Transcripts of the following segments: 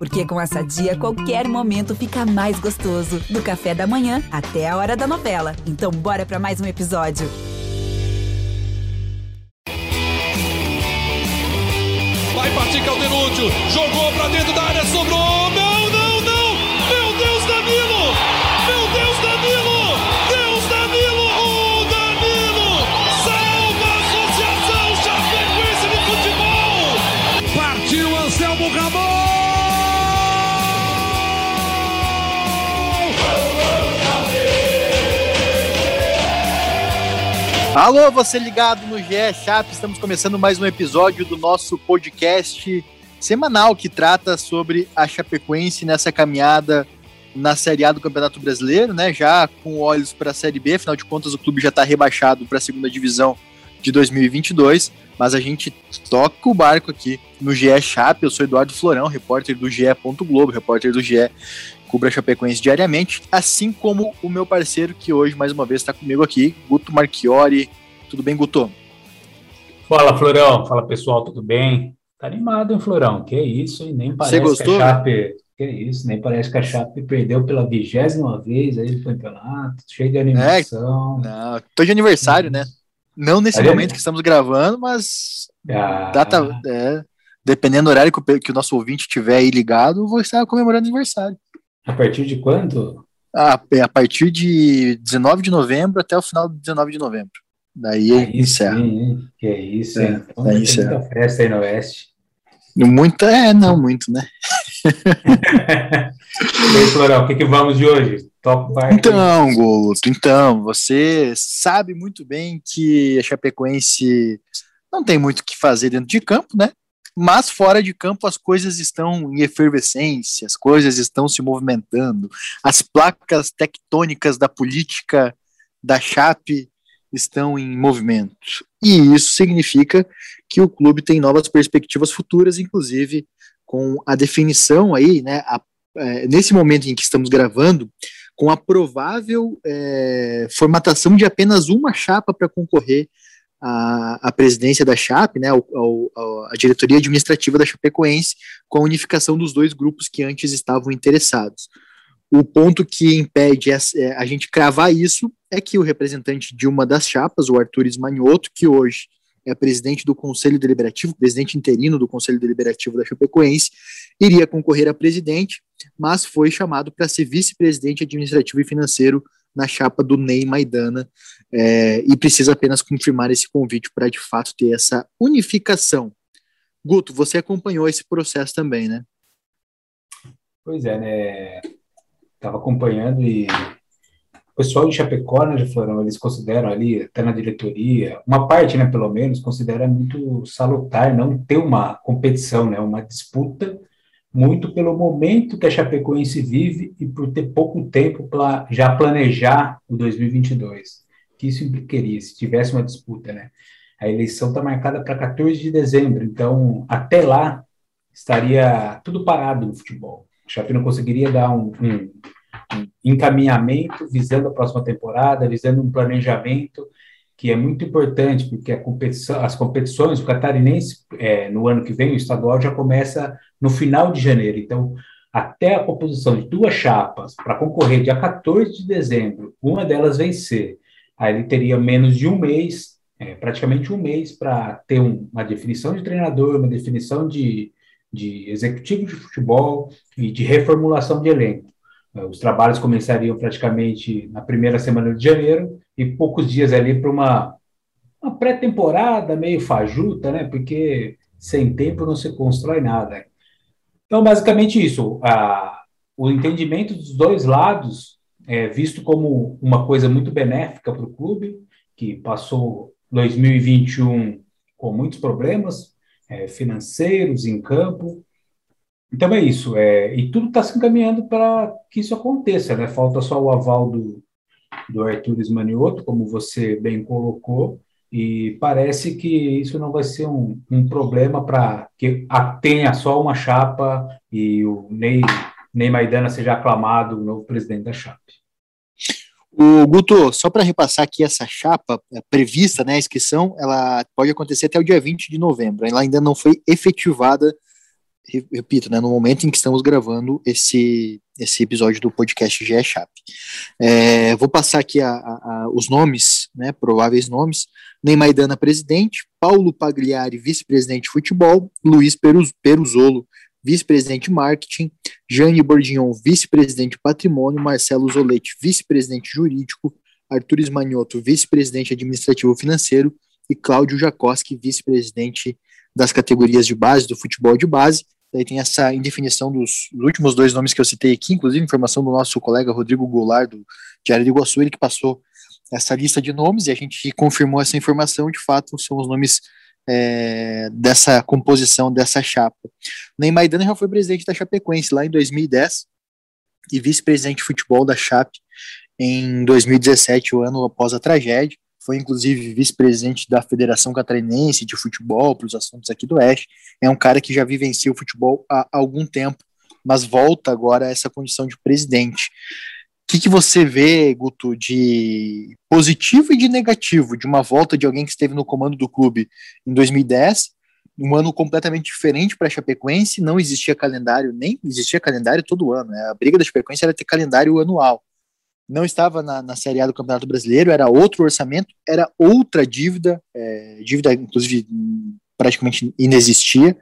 Porque com essa dia, qualquer momento fica mais gostoso. Do café da manhã até a hora da novela. Então, bora para mais um episódio. Vai partir Caldenúncio. Jogou pra dentro da área, sobrou. Alô, você ligado no GE Chap, estamos começando mais um episódio do nosso podcast semanal que trata sobre a Chapecoense nessa caminhada na Série A do Campeonato Brasileiro, né? Já com olhos para a Série B, afinal de contas o clube já está rebaixado para a segunda divisão de 2022, mas a gente toca o barco aqui no GE Chap. Eu sou Eduardo Florão, repórter do GE. Globo, repórter do GE cubra a Chapecoense diariamente, assim como o meu parceiro que hoje mais uma vez está comigo aqui, Guto Marchiori. Tudo bem, Guto? Fala, Florão. Fala, pessoal, tudo bem? Tá animado, hein, Florão? Que isso, hein? Nem parece Você gostou? que a Chape... Que isso, nem parece que a Chape perdeu pela vigésima vez aí no campeonato, cheio de animação. Não, tô de aniversário, né? Não nesse Aí, momento que estamos gravando, mas Ah, data, é, dependendo do horário que o, que o nosso ouvinte tiver aí ligado, eu vou estar comemorando aniversário. A partir de quando? A, a partir de 19 de novembro até o final de 19 de novembro. Daí Aí encerra. sim? Que é isso, É, hein? Então aí vai ter encerra. muita festa aí no Oeste. Muita, é, não, muito, né? e aí, Florão, o que, que vamos de hoje? Top. Então, Guto, então, você sabe muito bem que a Chapecoense não tem muito o que fazer dentro de campo, né? Mas fora de campo as coisas estão em efervescência, as coisas estão se movimentando, as placas tectônicas da política da Chape estão em movimento. E isso significa que o clube tem novas perspectivas futuras, inclusive com a definição aí, né, a- é, nesse momento em que estamos gravando, com a provável é, formatação de apenas uma chapa para concorrer à, à presidência da Chape, né, à diretoria administrativa da Chapecoense, com a unificação dos dois grupos que antes estavam interessados. O ponto que impede essa- é, a gente cravar isso é que o representante de uma das chapas, o Arthur Ismanioto, que hoje é presidente do Conselho Deliberativo, presidente interino do Conselho Deliberativo da Chapecoense, iria concorrer a presidente, mas foi chamado para ser vice-presidente administrativo e financeiro na chapa do Ney Maidana, é, e precisa apenas confirmar esse convite para de fato ter essa unificação. Guto, você acompanhou esse processo também, né? Pois é, né? Estava acompanhando e o pessoal de Chapecó, né, Florão, eles consideram ali, até na diretoria, uma parte, né, pelo menos, considera muito salutar não ter uma competição, né, uma disputa, muito pelo momento que a Chapecoense vive e por ter pouco tempo para já planejar o 2022. Que isso implicaria se tivesse uma disputa, né? A eleição está marcada para 14 de dezembro, então até lá estaria tudo parado no futebol. O Chape não conseguiria dar um, um- um encaminhamento visando a próxima temporada, visando um planejamento que é muito importante, porque a competição, as competições, o catarinense, é, no ano que vem, o estadual já começa no final de janeiro. Então, até a composição de duas chapas para concorrer dia 14 de dezembro, uma delas vencer, aí ele teria menos de um mês, é, praticamente um mês, para ter um- uma definição de treinador, uma definição de, de executivo de futebol e de reformulação de elenco. Eh, Os trabalhos começariam praticamente na primeira semana de janeiro e poucos dias ali para uma, uma pré-temporada meio fajuta, né? Porque sem tempo não se constrói nada. Então, basicamente isso. A, o entendimento dos dois lados é visto como uma coisa muito benéfica para o clube, que passou 2021 com muitos problemas eh, financeiros em campo, então é isso, é, e tudo está se encaminhando para que isso aconteça, né? Falta só o aval do, do Arthur Esmanioto, como você bem colocou, e parece que isso não vai ser um, um problema para que tenha só uma chapa e o Ney, Ney Maidana seja aclamado o novo presidente da chapa. O Guto, só para repassar aqui essa chapa é, prevista, né, a inscrição, ela pode acontecer até o dia 20 de novembro. Ela ainda não foi efetivada repito, né, no momento em que estamos gravando esse, esse episódio do podcast GE Chape. É, vou passar aqui a, a, a, os nomes, né, prováveis nomes. Neymar Dana, presidente, Paulo Pagliari, vice-presidente de futebol, Luiz Peruz, Peruzolo, vice-presidente de marketing, Jane Bordignon, vice-presidente de patrimônio, Marcelo Zolete, vice-presidente jurídico, Arthur Esmanioto, vice-presidente administrativo financeiro, e Cláudio Jacoski, vice-presidente das categorias de base, do futebol de base. Daí tem essa indefinição dos, dos, últimos dois nomes que eu citei aqui, inclusive informação do nosso colega Rodrigo Goulart, do Diário de Iguaçu, ele que passou essa lista de nomes e a gente confirmou essa informação, de fato, são os nomes é, dessa composição, dessa chapa. Neymar Dana já foi presidente da Chapecoense lá em 2010 e vice-presidente de futebol da Chape em 2017, o ano após a tragédia foi inclusive vice-presidente da Federação Catarinense de Futebol para os assuntos aqui do Oeste. É um cara que já vivencia o futebol há algum tempo, mas volta agora a essa condição de presidente. O que, que você vê, Guto, de positivo e de negativo de uma volta de alguém que esteve no comando do clube em 2010, um ano completamente diferente para a Chapecoense, não existia calendário, nem existia calendário todo ano. Né? A briga da Chapecoense era ter calendário anual não estava na, na Série A do Campeonato Brasileiro, era outro orçamento, era outra dívida, é, dívida inclusive praticamente inexistia.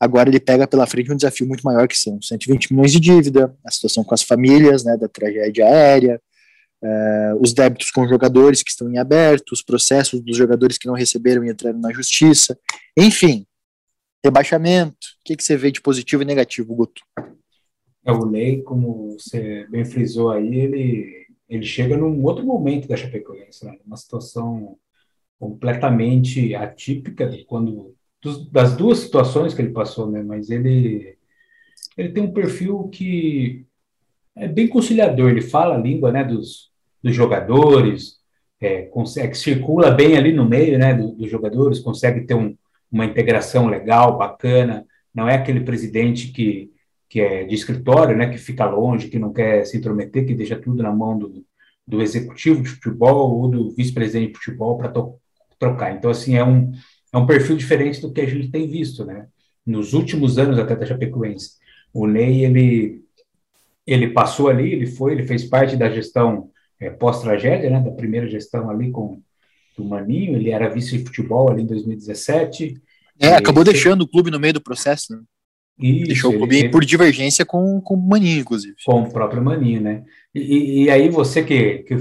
Agora ele pega pela frente um desafio muito maior que são 120 milhões de dívida, a situação com as famílias, né, da tragédia aérea, é, os débitos com os jogadores que estão em aberto, os processos dos jogadores que não receberam e entraram na justiça, enfim, rebaixamento. O que, que você vê de positivo e negativo, Guto? É, o Ney, como você bem frisou aí, ele ele chega num outro momento da Chapecoense, né? uma situação completamente atípica de quando das duas situações que ele passou, né? Mas ele ele tem um perfil que é bem conciliador. Ele fala a língua, né? Dos, dos jogadores, é, consegue circula bem ali no meio, né? Do, dos jogadores, consegue ter um, uma integração legal, bacana. Não é aquele presidente que que é de escritório, né, que fica longe, que não quer se intrometer, que deixa tudo na mão do, do executivo de futebol ou do vice-presidente de futebol para trocar. Então, assim, é um, é um perfil diferente do que a gente tem visto, né? Nos últimos anos até da Chapecoense. O Ney, ele, ele passou ali, ele foi, ele fez parte da gestão é, pós-tragédia, né, da primeira gestão ali com o Maninho, ele era vice de futebol ali em 2017. É, acabou deixando o clube no meio do processo, né? Isso, Deixou o clube ele, por divergência com, com o Maninho, inclusive. Com o próprio Maninho, né? E, e aí você que, que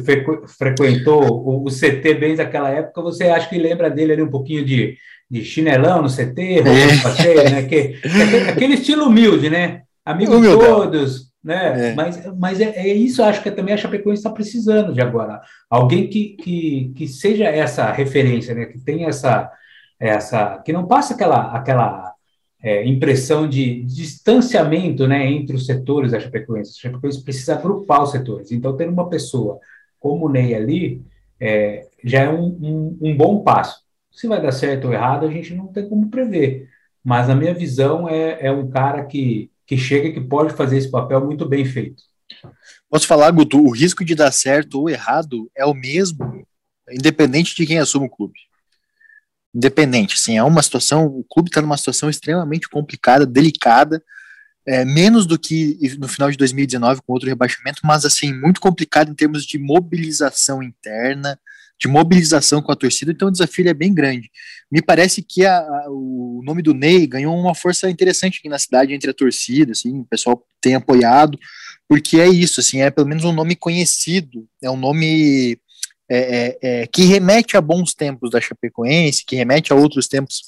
frequentou o, o, CT bem daquela época, você acha que lembra dele ali um pouquinho de, de chinelão no CT, é. passeio, né? Que, aquele, aquele, estilo humilde, né? Amigo de todos, né? É. Mas, mas é, é, isso, acho que também a Chapecoense está precisando de agora. Alguém que, que, que seja essa referência, né? Que tenha essa, essa... Que não passe aquela... aquela é, impressão de distanciamento né, entre os setores da Chapecoense. A Chapecoense precisa agrupar os setores. Então, ter uma pessoa como o Ney ali é, já é um, um, um, bom passo. Se vai dar certo ou errado, a gente não tem como prever. Mas, na minha visão, é, é um cara que, que chega e que pode fazer esse papel muito bem feito. Posso falar, Guto, o risco de dar certo ou errado é o mesmo, independente de quem assume o clube independente. Assim, é uma situação, o clube está numa situação extremamente complicada, delicada, é, menos do que no final de 2019 com outro rebaixamento, mas assim muito complicado em termos de mobilização interna, de mobilização com a torcida. Então o desafio é bem grande. Me parece que a, a, o nome do Ney ganhou uma força interessante aqui na cidade entre a torcida, assim, o pessoal tem apoiado, porque é isso, assim, é pelo menos um nome conhecido, é um nome é, é, é, que remete a bons tempos da Chapecoense, que remete a outros tempos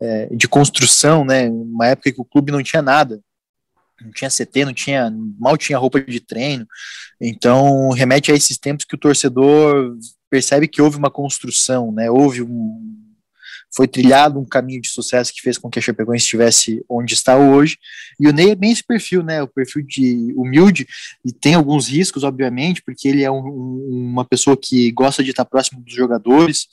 é, de construção, né? Uma época que o clube não tinha nada, não tinha CT, não tinha, mal tinha roupa de treino. Então remete a esses tempos que o torcedor percebe que houve uma construção, né? Houve um, foi trilhado um caminho de sucesso que fez com que a Chapecoense estivesse onde está hoje. E o Ney é bem esse perfil, né? O perfil de humilde e tem alguns riscos, obviamente, porque ele é um, uma pessoa que gosta de estar próximo dos jogadores.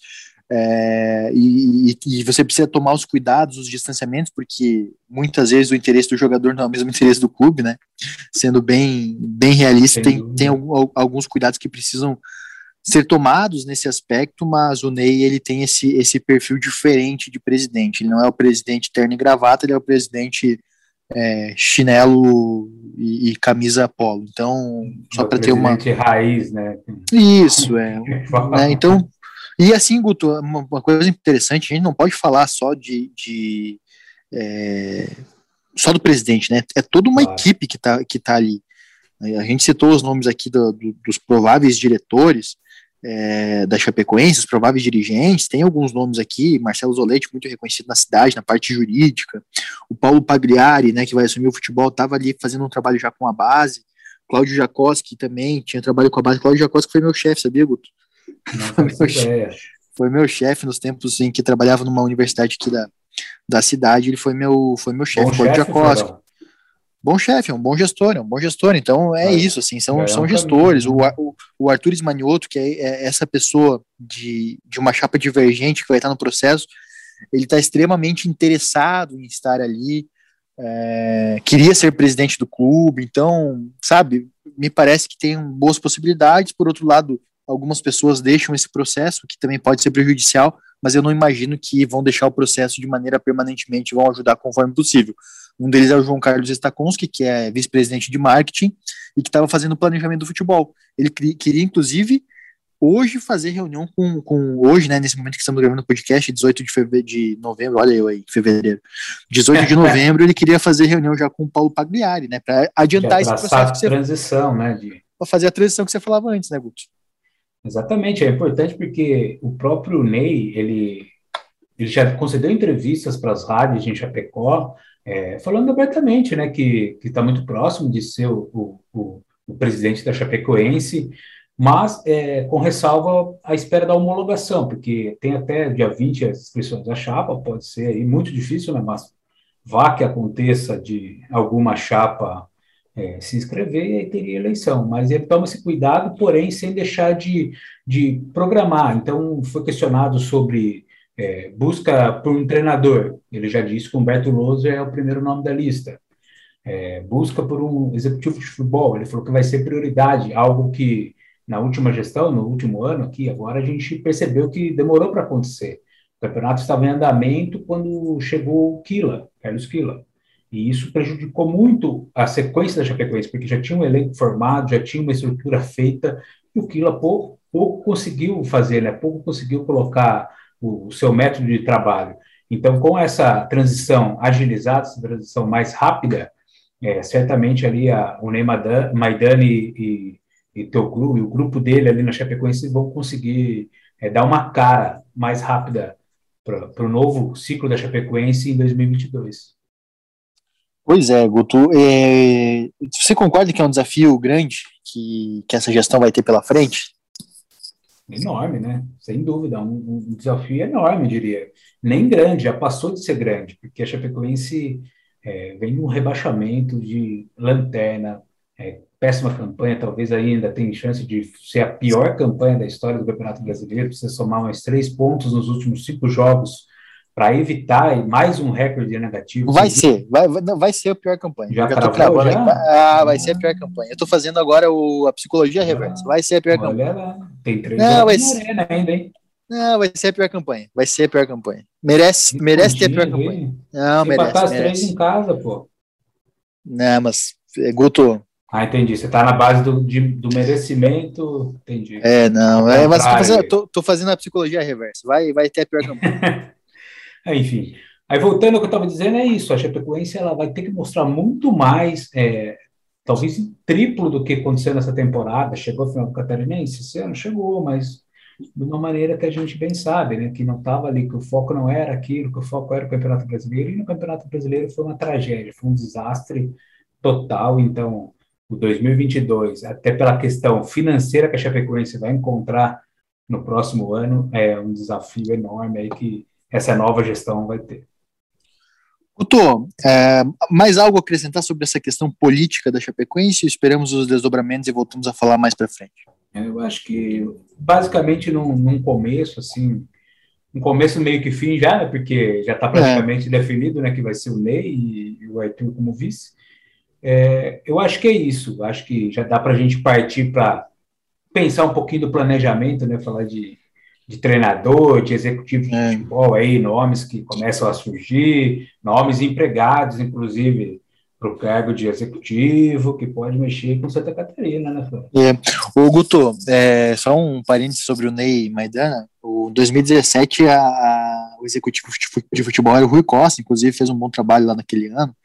É, e, e, você precisa tomar os cuidados, os distanciamentos, porque muitas vezes o interesse do jogador não é o mesmo interesse do clube, né? Sendo bem, bem realista, tem, tem alguns cuidados que precisam ser tomados nesse aspecto, mas o Ney ele tem esse, esse perfil diferente de presidente. Ele não é o presidente terno e gravata, ele é o presidente é, chinelo e, e, camisa polo. Então, só para ter uma. raiz, né? Isso, é. né? Então, e assim, Guto, uma, uma, coisa interessante, a gente não pode falar só de. de é, só do presidente, né? É toda uma equipe que está que tá ali. A gente citou os nomes aqui do, do, dos prováveis diretores é, da Chapecoense, os prováveis dirigentes, tem alguns nomes aqui, Marcelo Zoletti, muito reconhecido na cidade, na parte jurídica, o Paulo Pagliari, né, que vai assumir o futebol, estava ali fazendo um trabalho já com a base, Cláudio Jacoski também tinha trabalho com a base, Cláudio Jacoski foi meu chefe, sabia, Guto? Foi meu, chefe, foi meu chefe nos tempos em que trabalhava numa universidade aqui da, da cidade, ele foi meu, foi meu chefe, Cláudio Jacoski bom chefe, é um bom gestor, é um bom gestor. Então é, isso, assim, são, é são gestores. O, o, o Arthur Ismanioto, que é, é, essa pessoa de, de uma chapa divergente que vai estar no processo, ele está extremamente interessado em estar ali. É, queria ser presidente do clube, então, sabe, me parece que tem boas possibilidades. Por outro lado, algumas pessoas deixam esse processo, que também pode ser prejudicial, mas eu não imagino que vão deixar o processo de maneira permanentemente, vão ajudar conforme possível. Um deles é o João Carlos Stakonski, que é vice-presidente de marketing e que estava fazendo o planejamento do futebol. Ele queria, inclusive, hoje fazer reunião com, com hoje, né, nesse momento que estamos gravando o podcast, 18 de, fevereiro, de novembro, olha eu aí, fevereiro, 18 de novembro, ele queria fazer reunião já com o Paulo Pagliari, né, para adiantar esse processo. Que você, transição, né, de... para fazer a transição que você falava antes, né, Guto? Exatamente, é importante porque o próprio Ney, ele, ele já concedeu entrevistas para as rádios em Chapecó, é, falando abertamente, né, que está muito próximo de ser o, o, o, presidente da Chapecoense, mas é, com ressalva à espera da homologação, porque tem até dia 20 as inscrições da chapa, pode ser aí muito difícil, né, mas vá que aconteça de alguma chapa é, se inscrever e teria eleição, mas ele toma esse cuidado, porém sem deixar de, de programar. Então, foi questionado sobre é, busca por um treinador, ele já disse que Humberto Lousa é o primeiro nome da lista. É, busca por um executivo de futebol, ele falou que vai ser prioridade, algo que na última gestão, no último ano aqui, agora a gente percebeu que demorou para acontecer. O campeonato estava em andamento quando chegou o Kila, Carlos Kila. E isso prejudicou muito a sequência da Chapecoense, porque já tinha um elenco formado, já tinha uma estrutura feita, e o Kila pouco, pouco conseguiu fazer, né? pouco conseguiu colocar o, o seu método de trabalho. Então, com essa transição agilizada, essa transição mais rápida, é, certamente ali a, o Ney Maidani e, e, teu clube, e o grupo dele ali na Chapecoense vão conseguir é, dar uma cara mais rápida para o novo ciclo da Chapecoense em 2022. Pois é, Guto. É, você concorda que é um desafio grande que, que essa gestão vai ter pela frente? Enorme, né? Sem dúvida, um, um desafio enorme, diria. Nem grande, já passou de ser grande, porque a Chapecoense é, vem um rebaixamento de lanterna, é, péssima campanha, talvez ainda tenha chance de ser a pior campanha da história do Campeonato Brasileiro, precisa somar uns três pontos nos últimos cinco jogos para evitar mais um recorde negativo. Vai ser, vai, vai ser a pior campanha. Já, tô cravando já? Ah, vai ser a pior campanha. Eu estou fazendo agora o, a psicologia reversa. Vai ser a pior Olha campanha. Lá. Tem três Não, vai ser... ainda, hein? Não, vai ser a pior campanha. Vai ser a pior campanha. Merece, merece ter a pior campanha. Não, merece. Empatar as três em casa, pô. Não, mas, é, Guto, ah, entendi. Você está na base do, de, do merecimento, entendi. É, não, é, mas tô fazendo, tô, tô fazendo, a psicologia reversa. Vai, vai ter a pior campanha. É, enfim. Aí voltando ao que eu estava dizendo, é isso. A Chapecoense ela vai ter que mostrar muito mais, é, talvez triplo do que aconteceu nessa temporada. Chegou ao final do Catarinense esse ano? Chegou, mas de uma maneira que a gente bem sabe, né? Que não estava ali, que o foco não era aquilo, que o foco era o Campeonato Brasileiro. E no Campeonato Brasileiro foi uma tragédia, foi um desastre total. Então, o 2022, até pela questão financeira que a Chapecoense vai encontrar no próximo ano, é um desafio enorme aí que essa nova gestão vai ter. Guto, é, mais algo a acrescentar sobre essa questão política da Chapecoense? Esperamos os desdobramentos e voltamos a falar mais para frente. Eu acho que, basicamente, num, num, começo, assim, um começo meio que fim já, né, porque já está praticamente é. definido né, que vai ser o Ney e, e o Arthur como vice. É, eu acho que é isso. Acho que já dá para a gente partir para pensar um pouquinho do planejamento, né, falar de de treinador, de executivo de é. futebol, aí, nomes que começam a surgir, nomes empregados, inclusive, o cargo de executivo, que pode mexer com Santa Catarina, né, Fran? É. O Guto, é, só um parênteses sobre o Ney Maidana. O 2017, a, a, o executivo de futebol era o Rui Costa, inclusive fez um bom trabalho lá naquele ano,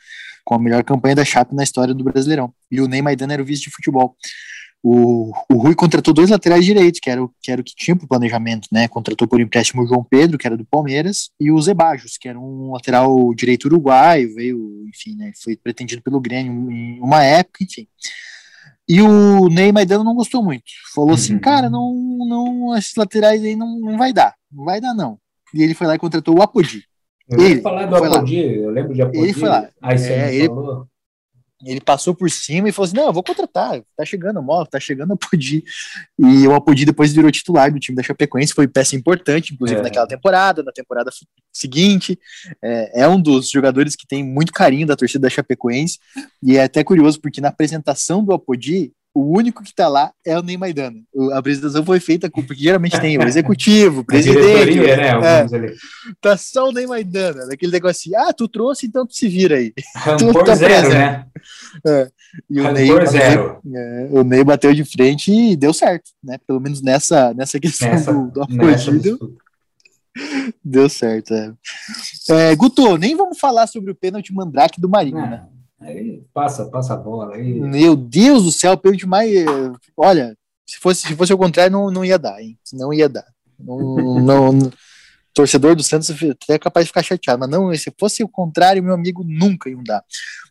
com a melhor campanha da Chape na história do Brasileirão. E o Ney Maidana era o vice de futebol. O, o Rui contratou dois laterais direitos, que era, o, que era o que tinha para o planejamento, né? Contratou por empréstimo o João Pedro, que era do Palmeiras, e o Zebajos, que era um lateral direito uruguaio, veio, enfim, né? Foi pretendido pelo Grêmio em uma época, enfim. E o Ney Maidano não gostou muito. Falou assim, uhum. cara, não, não, esses laterais aí não, não vai dar, não vai dar não. E ele foi lá e contratou o Apodi. Eu ele falar do Apodi, eu lembro de Apodi. Ele foi lá. Aí você é, ele, falou ele passou por cima e falou assim: não, eu vou contratar, tá chegando o Molo, tá chegando o Apodi. E o Apodi depois virou titular do time da Chapecoense, foi peça importante, inclusive é. naquela temporada, na temporada seguinte. É, é, um dos jogadores que tem muito carinho da torcida da Chapecoense, e é até curioso porque na apresentação do Apodi, o único que tá lá é o Ney Maidana. A apresentação foi feita com, porque geralmente tem o executivo, o presidente. né, é, tá só o Ney Maidana, daquele negócio assim, ah, tu trouxe, então tu se vira aí. Rancor tá zero, né? É. E o Ney, bateu, é, o Ney bateu de frente e deu certo, né? Pelo menos nessa, nessa questão nessa, do, do deu, deu certo, é. é. Guto, nem vamos falar sobre o pênalti mandrake do Marinho, né? Aí passa, passa a bola. Aí... Meu Deus do céu, pênalti mais. Olha, se fosse, se fosse o contrário, não, não ia dar, hein? Não ia dar. Não, não, torcedor do Santos é capaz de ficar chateado, mas não, se fosse o contrário, meu amigo, nunca ia dar.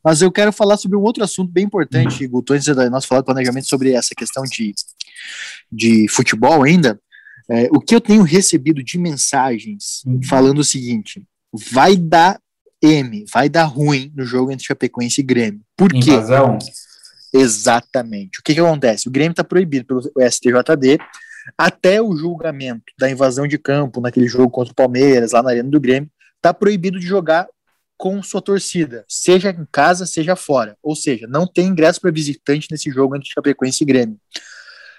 Mas eu quero falar sobre um outro assunto bem importante, uhum. Guto, antes de nós falar do planejamento sobre essa questão de, de futebol ainda. É, o que eu tenho recebido de mensagens uhum. falando o seguinte: vai dar M, vai dar ruim no jogo entre Chapecoense e Grêmio. Por quê? Invasão. Exatamente. O que, que acontece? O Grêmio está proibido pelo STJD até o julgamento da invasão de campo naquele jogo contra o Palmeiras, lá na Arena do Grêmio, está proibido de jogar com sua torcida, seja em casa, seja fora. Ou seja, não tem ingresso para visitante nesse jogo entre Chapecoense e Grêmio.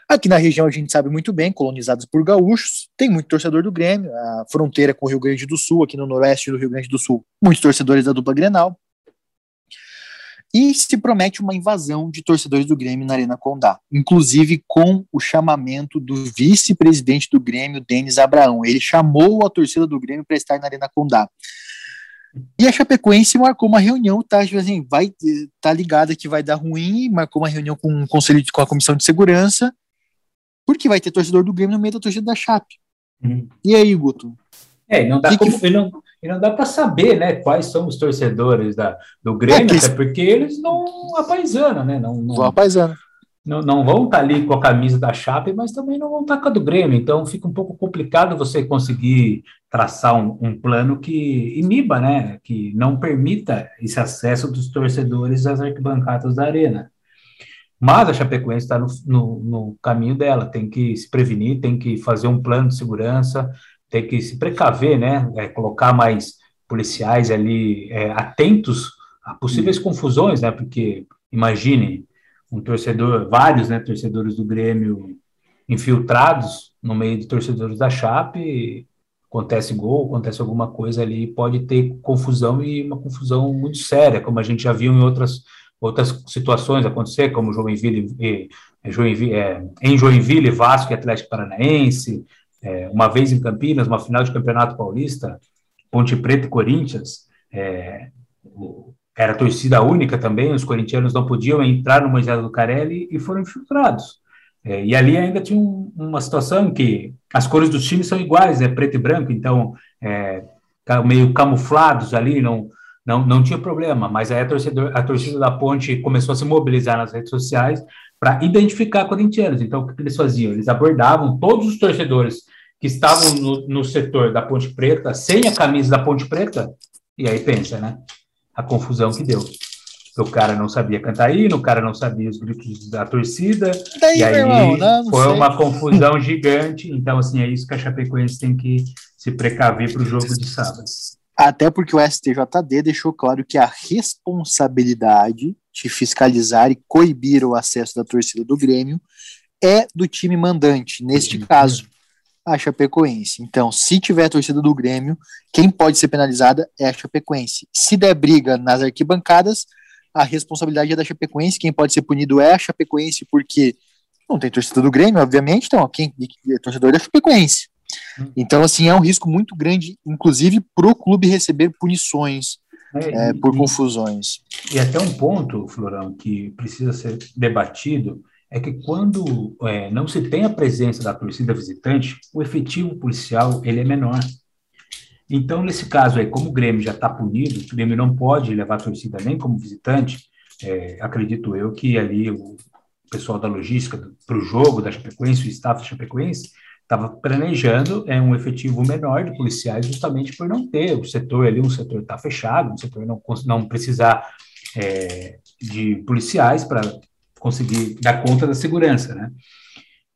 Aqui na região a gente sabe muito bem, colonizados por gaúchos, tem muito torcedor do Grêmio, a fronteira com o Rio Grande do Sul, aqui no noroeste do Rio Grande do Sul, muitos torcedores da dupla Grenal. E se promete uma invasão de torcedores do Grêmio na Arena Condá, inclusive com o chamamento do vice-presidente do Grêmio, Denis Abraão. Ele chamou a torcida do Grêmio para estar na Arena Condá. E a Chapecoense marcou uma reunião, tá, tipo assim, vai, tá ligada que vai dar ruim, marcou uma reunião com o conselho, com a comissão de segurança, porque vai ter torcedor do Grêmio no meio da torcida da Chape. Uhum. E aí, Guto? É, não dá, que como, que... não, não dá para saber, né, quais são os torcedores da, do Grêmio, é, até porque eles não apaisana, né? Não, não, apaisana. Não, não vão estar tá ali com a camisa da Chape, mas também não vão estar tá com a do Grêmio. Então fica um pouco complicado você conseguir traçar um, um plano que iniba, né? Que não permita esse acesso dos torcedores às arquibancadas da arena. Mas a Chapecoense está no, no, no, caminho dela, tem que se prevenir, tem que fazer um plano de segurança, tem que se precaver, né? É, colocar mais policiais ali é, atentos a possíveis confusões, né? Porque imagine um torcedor, vários né, torcedores do Grêmio infiltrados no meio de torcedores da Chape, acontece gol, acontece alguma coisa ali, pode ter confusão e uma confusão muito séria, como a gente já viu em outras outras situações acontecer, como Joinville, e, Joinville é, em Joinville, Vasco e Atlético Paranaense, é, uma vez em Campinas, uma final de Campeonato Paulista, Ponte Preta e Corinthians, é, era torcida única também, os corintianos não podiam entrar no Moisés do Carelli e foram infiltrados. É, e ali ainda tinha um, uma situação que as cores dos times são iguais, é preto e branco, então é, meio camuflados ali, não, não, não tinha problema, mas aí a, torcedor, a torcida da Ponte começou a se mobilizar nas redes sociais para identificar corintianos. Então, o que, que, eles faziam? Eles abordavam todos os torcedores que estavam no, no setor da Ponte Preta, sem a camisa da Ponte Preta, e aí pensa, né? A confusão que deu. O cara não sabia cantar hino, o cara não sabia os gritos da torcida, Daí, e aí irmão, não, não foi sei. uma confusão gigante. Então, assim, é isso que a Chapecoense tem que se precaver para o jogo de sábado. Até porque o STJD deixou claro que a responsabilidade de fiscalizar e coibir o acesso da torcida do Grêmio é do time mandante, neste uhum. caso, a Chapecoense. Então, se tiver a torcida do Grêmio, quem pode ser penalizada é a Chapecoense. Se der briga nas arquibancadas, a responsabilidade é da Chapecoense, quem pode ser punido é a Chapecoense, porque não tem torcida do Grêmio, obviamente, então quem é torcedor da Chapecoense. Hum. Então, assim, é um risco muito grande, inclusive, para o clube receber punições é, é, por e, confusões. E até um ponto, Florão, que precisa ser debatido é que quando é, não se tem a presença da torcida visitante, o efetivo policial ele é menor. Então, nesse caso aí, como o Grêmio já está punido, o Grêmio não pode levar a torcida nem como visitante, é, acredito eu que ali o pessoal da logística para o jogo da Chapecoense, o staff da Chapecoense, estava planejando é, um efetivo menor de policiais justamente por não ter o setor ali, um setor está fechado, um setor não, não precisar é, de policiais para conseguir dar conta da segurança, né?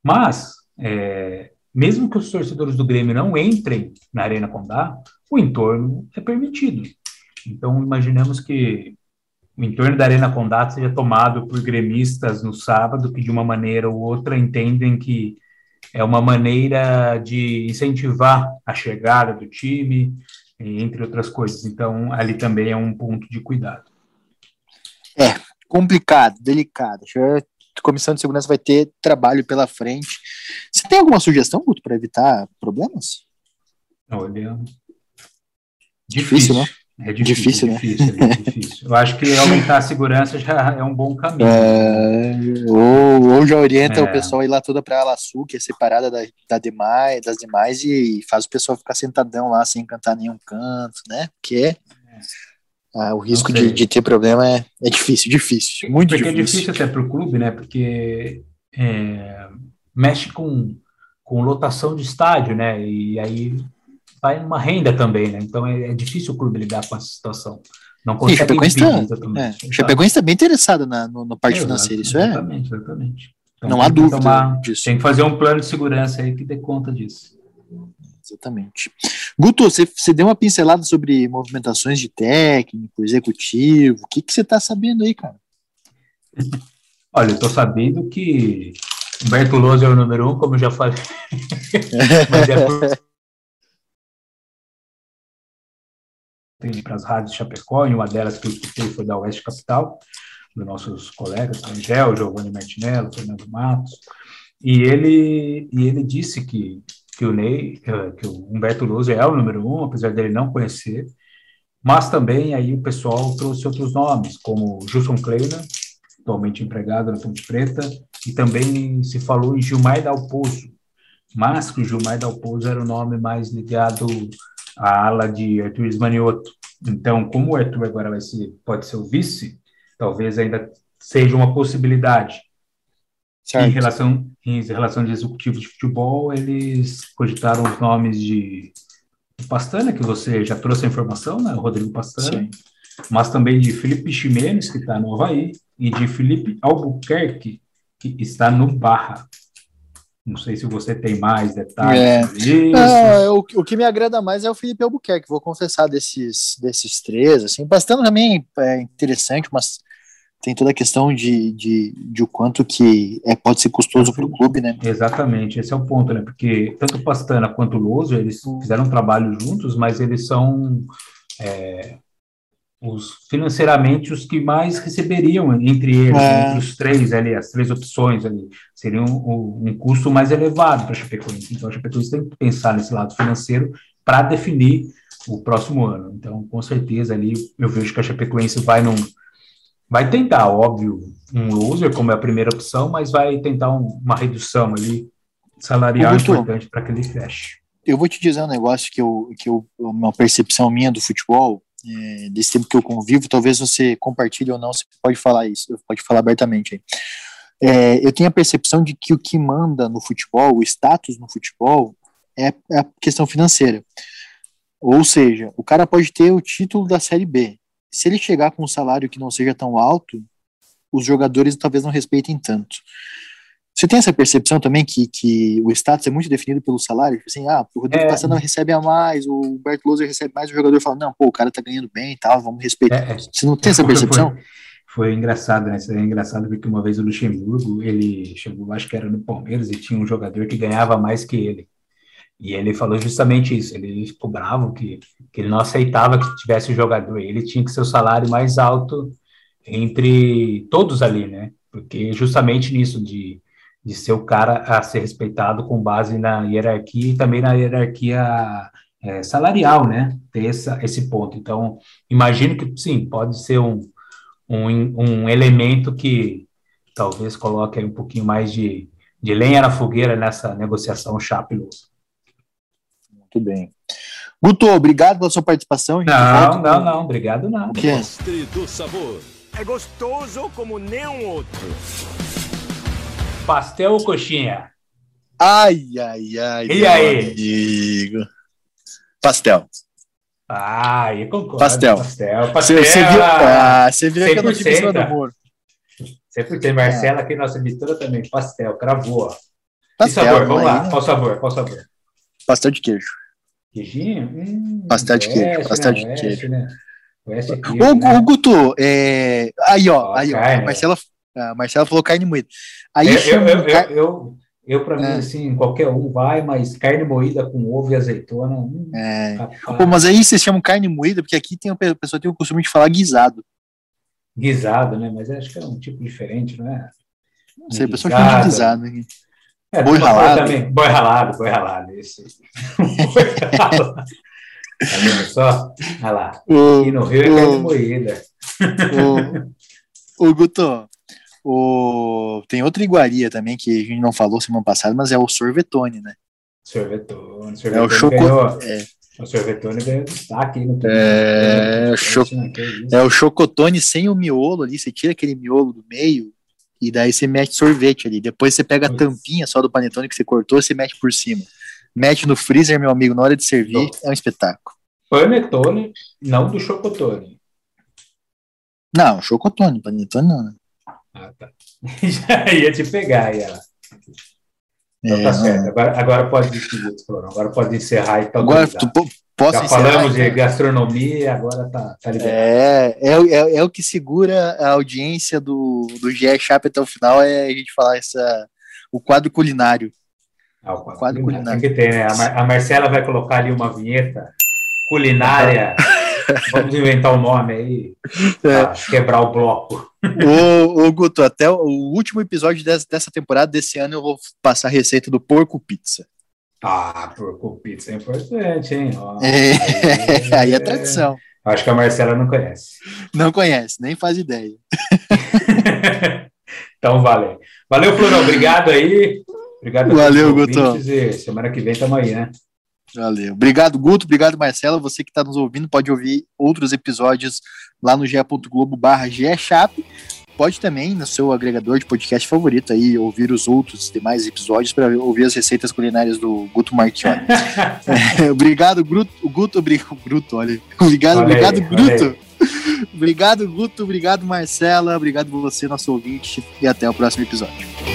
Mas, é, mesmo que os torcedores do Grêmio não entrem na Arena Condá, o entorno é permitido. Então, imaginemos que o entorno da Arena Condá seja tomado por gremistas no sábado, que de uma maneira ou outra entendem que é uma maneira de incentivar a chegada do time, entre outras coisas. Então, ali também é um ponto de cuidado. É, complicado, delicado. A comissão de segurança vai ter trabalho pela frente. Você tem alguma sugestão, Guto, para evitar problemas? Olha, difícil, difícil né? É difícil, difícil, né? Difícil, é difícil. Eu acho que aumentar a segurança já é um bom caminho. É, ou, ou já orienta é. o pessoal ir lá toda para a Ala Sul, que é separada da, da demais, das demais, e faz o pessoal ficar sentadão lá sem cantar nenhum canto, né? Porque é. Ah, o risco de, de, ter problema é, é difícil, difícil, muito Porque difícil. é difícil até para o clube, né? Porque é, mexe com, com lotação de estádio, né? E aí vai uma renda também, né? Então é, é difícil o clube lidar com essa situação. Não consegue e Chapecoense está é, Chapecoense tá bem interessado na no, no parte é, financeira, isso exatamente, é? Exatamente, Então, não há dúvida tomar, disso. Tem que fazer um plano de segurança aí que dê conta disso. Exatamente. Guto, você, você deu uma pincelada sobre movimentações de técnico, executivo. O que, que você está sabendo aí, cara? Olha, eu estou sabendo que Humberto Lousa é o número um, como eu já falei. Mas é por para as rádios Chapecó, e uma delas que eu escutei foi da Oeste Capital, dos nossos colegas, Angel, Giovanni Martinello, Fernando Matos, e ele, e ele disse que, que o Ney, eh, que o Humberto Lousa é o número um, apesar dele não conhecer, mas também aí o pessoal trouxe outros nomes, como Gilson Kleina, atualmente empregado na Ponte Preta, e também se falou em Gilmar Dalpozo, mas que o Gilmar Dalpozo era o nome mais ligado a ala de Arthur Esmanioto. Então, como o Arthur agora vai ser, pode ser o vice, talvez ainda seja uma possibilidade. Certo. Em relação, em relação de executivo de futebol, eles cogitaram os nomes de Pastana, que você já trouxe a informação, né? O Rodrigo Pastana, Sim. mas também de Felipe Ximenes, que está no Havaí, e de Felipe Albuquerque, que está no Barra. Não sei se você tem mais detalhes. É. Isso. Ah, o, o, que me agrada mais é o Felipe Albuquerque, vou confessar desses, desses três. Assim, Pastano também é interessante, mas tem toda a questão de, de, de o quanto que é, pode ser custoso para o clube, né? Exatamente, esse é o ponto, né? Porque tanto o Pastana quanto o Loso, eles fizeram um trabalho juntos, mas eles são é, os financeiramente os que mais receberiam entre eles, é. entre os três ali, as três opções ali, seriam um, um custo mais elevado para a Chapecoense. Então a Chapecoense tem que pensar nesse lado financeiro para definir o próximo ano. Então, com certeza ali eu vejo que a Chapecoense vai num vai tentar, óbvio, um loser como é a primeira opção, mas vai tentar um, uma redução ali salarial importante para que ele feche. Eu vou te dizer um negócio que eu que eu uma percepção minha do futebol é, desse tempo que eu convivo, talvez você compartilhe ou não, você pode falar isso, pode falar abertamente aí. É, eu tenho a percepção de que o que manda no futebol, o status no futebol, é, é a questão financeira. Ou seja, o cara pode ter o título da Série B. Se ele chegar com um salário que não seja tão alto, os jogadores talvez não respeitem tanto. Você tem essa percepção também que, que o status é muito definido pelo salário? Tipo assim, ah, o Rodrigo é, Passana recebe a mais, o Humberto Loser recebe mais, o jogador fala, não, pô, o cara tá ganhando bem e tal, vamos respeitar. É, é. Você não tem essa percepção? Foi, foi engraçado, né? Isso é engraçado porque uma vez o Luxemburgo, ele chegou, acho que era no Palmeiras, e tinha um jogador que ganhava mais que ele. E ele falou justamente isso, ele ficou bravo que, que ele não aceitava que tivesse o jogador, ele tinha que ser o salário mais alto entre todos ali, né? Porque justamente nisso de, de ser o cara a ser respeitado com base na hierarquia e também na hierarquia é, salarial, né? Ter essa, esse ponto. Então, imagino que sim, pode ser um, um, um elemento que talvez coloque um pouquinho mais de, de lenha na fogueira nessa negociação Chape Muito bem. Guto, obrigado pela sua participação. Não, não, não, obrigado. O quê? do sabor. É gostoso como nenhum outro. Pastel ou coxinha? Ai, ai, ai. E aí? Amigo. Pastel. Ah, eu concordo. Pastel. Pastel. Pastel. Você, viu, ah, você viu que eu não tive em 100%. cima do muro. Sempre tem Marcela aqui, nossa mistura também. Pastel, cravou. ó. Pastel, e sabor? Vamos lá. né? Qual sabor? Qual sabor? Pastel de queijo. Queijinho? Hum, Pastel de queijo, oeste, pastel né? de Oeste, queijo. Né? Oeste aqui, Ô, né? ô, Guto, é... aí, ó, Ó, aí, ó, carne, a Marcela, a Marcela falou carne moída. Aí Eu, eu, chama eu, car- eu, eu, eu, pra mim, É. assim, qualquer um vai, mas carne moída com ovo e azeitona. Hum, É. rapaz. Pô, mas aí vocês chamam carne moída, porque aqui tem, o a pessoa tem o costume de falar guisado. Guisado, né? Mas acho que é um tipo diferente, não é? Não sei, a pessoa chama de guisado. né? É, Boi ralado. Também. Boi ralado, boi ralado. Esse. boi ralado. Tá vendo só? Olha lá. E no Rio é carne moída. ô, ô, Guto, o... tem outra iguaria também que a gente não falou semana passada, mas é o sorvetone, né? Sorvetone. É o sorvetone choco... ganhou, é, o sorvetone ganhou destaque aí no É, Né, cho- isso. é o chocotone sem o miolo ali, você tira aquele miolo do meio e daí você mete sorvete ali. Depois você pega a tampinha só do panetone que você cortou, você mete por cima. Mete no freezer, meu amigo, na hora de servir, é um espetáculo. Panetone, não do chocotone. Não, chocotone, panetone não. né? Ah, tá. Já ia te pegar ela. Então É, tá não. certo. Agora, agora pode seguir, Florão. Agora pode encerrar e tá Agora, tu, posso Já encerrar, falamos de então? gastronomia, agora tá, tá liberado. É, é, o- é, é o que segura a audiência do, do GE Chap até o final, é a gente falar essa, o quadro culinário. Ah, o quadro quadro culinário. culinário. Tem que ter, né? A, Mar- a Marcela vai colocar ali uma vinheta culinária. Vamos inventar um nome aí pra quebrar o bloco. ô, ô, Guto, até o, o último episódio dessa, dessa temporada, desse ano, eu vou passar a receita do porco pizza. Ah, porco pizza é importante, hein? Ó, É, aí é tradição. Acho que a Marcela não conhece. Não conhece, nem faz ideia. então, valeu. Valeu, Florão. Obrigado aí. Obrigado a Valeu, Guto. semana que vem tamo aí, né? Valeu. Obrigado, Guto. Obrigado, Marcela. Você que está nos ouvindo pode ouvir outros episódios lá no ge.globo barra. Pode também, no seu agregador de podcast favorito, aí, ouvir os outros demais episódios para ouvir as receitas culinárias do Guto Marchione. É, obrigado, Guto. Guto, obrigado, Bruto, olha. Obrigado, Olha obrigado, Bruto. Obrigado, Guto. Obrigado, Marcela. Obrigado você, nosso ouvinte. E até o próximo episódio.